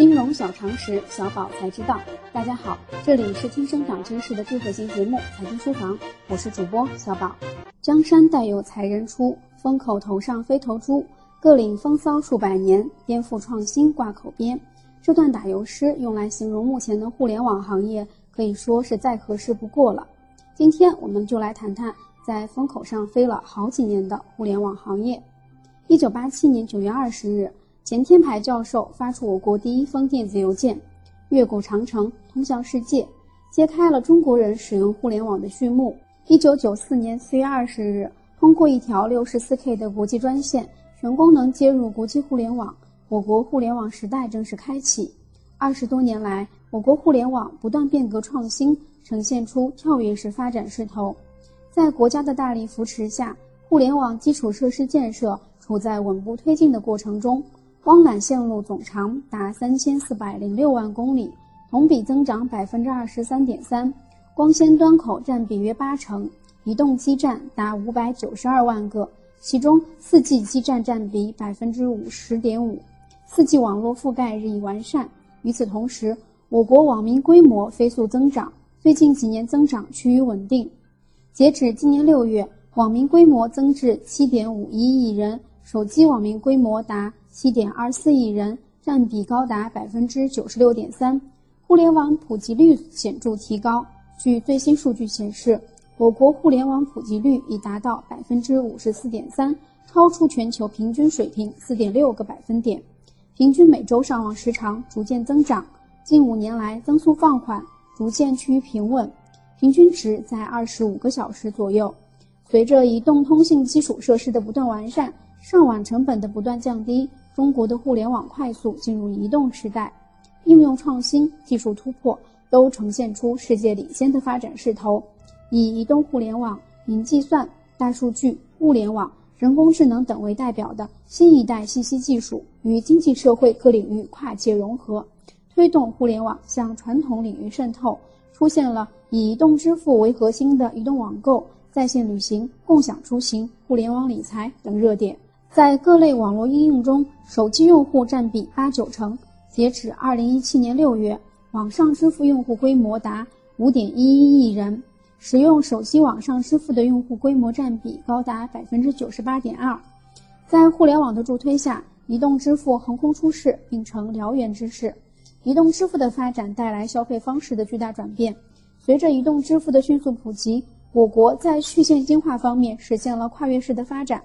金融小常识，小宝才知道。大家好，这里是听生长知识的智慧型节目《财经书房》，我是主播小宝。江山代有才人出，风口头上飞头猪。各领风骚数百年，颠覆创新挂口边。这段打油诗用来形容目前的互联网行业，可以说是再合适不过了。今天我们就来谈谈在风口上飞了好几年的互联网行业。一九八七年九月二十日。钱天牌教授发出我国第一封电子邮件，越过长城，通向世界，揭开了中国人使用互联网的序幕。一九九四年四月二十日，通过一条六十四 K 的国际专线，全功能接入国际互联网，我国互联网时代正式开启。二十多年来，我国互联网不断变革创新，呈现出跳跃式发展势头。在国家的大力扶持下，互联网基础设施建设处在稳步推进的过程中。光缆线路总长达三千四百零六万公里，同比增长百分之二十三点三，光纤端口占比约八成，移动基站达五百九十二万个，其中四 G 基站占比百分之五十点五，四 G 网络覆盖日益完善。与此同时，我国网民规模飞速增长，最近几年增长趋于稳定。截止今年六月，网民规模增至七点五一亿人，手机网民规模达。七点二四亿人，占比高达百分之九十六点三，互联网普及率显著提高。据最新数据显示，我国互联网普及率已达到百分之五十四点三，超出全球平均水平四点六个百分点。平均每周上网时长逐渐增长，近五年来增速放缓，逐渐趋于平稳，平均值在二十五个小时左右。随着移动通信基础设施的不断完善，上网成本的不断降低。中国的互联网快速进入移动时代，应用创新、技术突破都呈现出世界领先的发展势头。以移动互联网、云计算、大数据、物联网、人工智能等为代表的新一代信息技术与经济社会各领域跨界融合，推动互联网向传统领域渗透，出现了以移动支付为核心的移动网购、在线旅行、共享出行、互联网理财等热点。在各类网络应用中，手机用户占比八九成。截止二零一七年六月，网上支付用户规模达五点一一亿人，使用手机网上支付的用户规模占比高达百分之九十八点二。在互联网的助推下，移动支付横空出世，并成燎原之势。移动支付的发展带来消费方式的巨大转变。随着移动支付的迅速普及，我国在去现金化方面实现了跨越式的发展。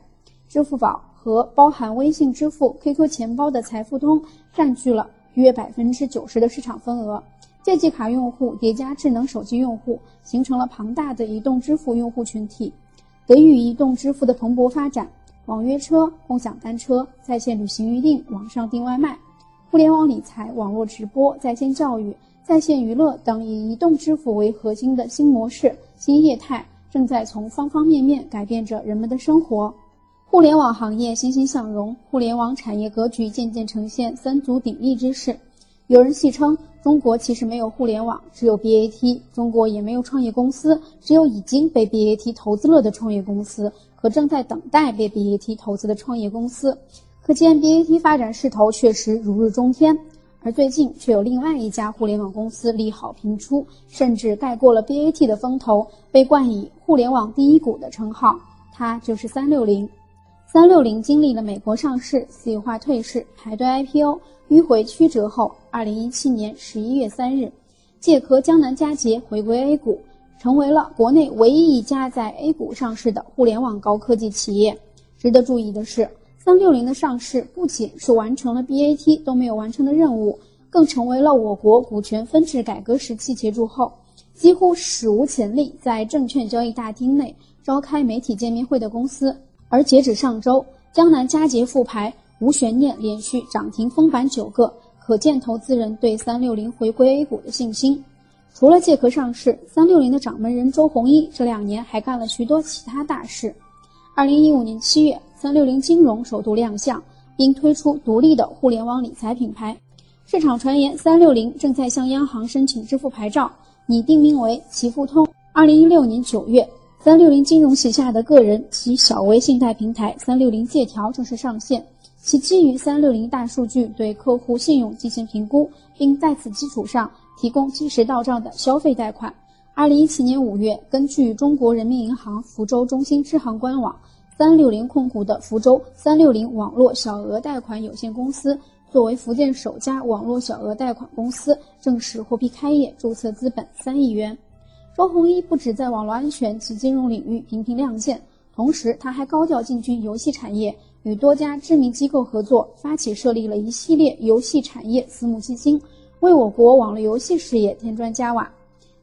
支付宝。和包含微信支付、QQ 钱包的财付通占据了约百分之九十的市场份额。借记卡用户叠加智能手机用户，形成了庞大的移动支付用户群体。得益于移动支付的蓬勃发展，网约车、共享单车、在线旅行预订、网上订外卖、互联网理财、网络直播、在线教育、在线娱乐等以移动支付为核心的新模式、新业态，正在从方方面面改变着人们的生活。互联网行业欣欣向荣，互联网产业格局渐渐呈现三足鼎立之势。有人戏称，中国其实没有互联网，只有 BAT；中国也没有创业公司，只有已经被 BAT 投资了的创业公司和正在等待被 BAT 投资的创业公司。可见 BAT 发展势头确实如日中天。而最近却有另外一家互联网公司利好频出，甚至盖过了 BAT 的风头，被冠以“互联网第一股”的称号，它就是三六零。三六零经历了美国上市、私有化退市、排队 IPO、迂回曲折后，二零一七年十一月三日，借壳江南嘉捷回归 A 股，成为了国内唯一一家在 A 股上市的互联网高科技企业。值得注意的是，三六零的上市不仅是完成了 BAT 都没有完成的任务，更成为了我国股权分置改革时期结束后，几乎史无前例在证券交易大厅内召开媒体见面会的公司。而截止上周，江南嘉捷复牌无悬念，连续涨停封板九个，可见投资人对三六零回归 A 股的信心。除了借壳上市，三六零的掌门人周鸿祎这两年还干了许多其他大事。二零一五年七月，三六零金融首度亮相，并推出独立的互联网理财品牌。市场传言，三六零正在向央行申请支付牌照，拟定名为“齐付通”。二零一六年九月。三六零金融旗下的个人及小微信贷平台三六零借条正式上线，其基于三六零大数据对客户信用进行评估，并在此基础上提供及时到账的消费贷款。二零一七年五月，根据中国人民银行福州中心支行官网，三六零控股的福州三六零网络小额贷款有限公司作为福建首家网络小额贷款公司，正式获批开业，注册资本三亿元。周鸿祎不止在网络安全及金融领域频频亮剑，同时他还高调进军游戏产业，与多家知名机构合作，发起设立了一系列游戏产业私募基金，为我国网络游戏事业添砖加瓦。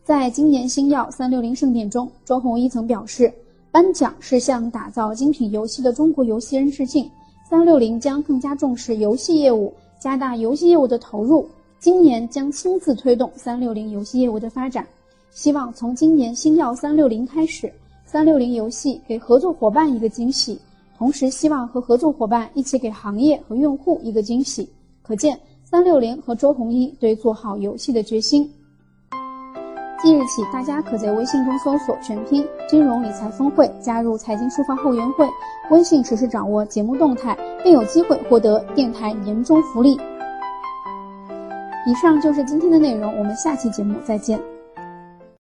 在今年星耀三六零盛典中，周鸿祎曾表示，颁奖是向打造精品游戏的中国游戏人致敬。三六零将更加重视游戏业务，加大游戏业务的投入，今年将亲自推动三六零游戏业务的发展。希望从今年星耀三六零开始，三六零游戏给合作伙伴一个惊喜，同时希望和合作伙伴一起给行业和用户一个惊喜。可见三六零和周鸿祎对做好游戏的决心。即日起，大家可在微信中搜索全拼“金融理财峰会”，加入财经书房后援会，微信实时掌握节目动态，并有机会获得电台年终福利。以上就是今天的内容，我们下期节目再见。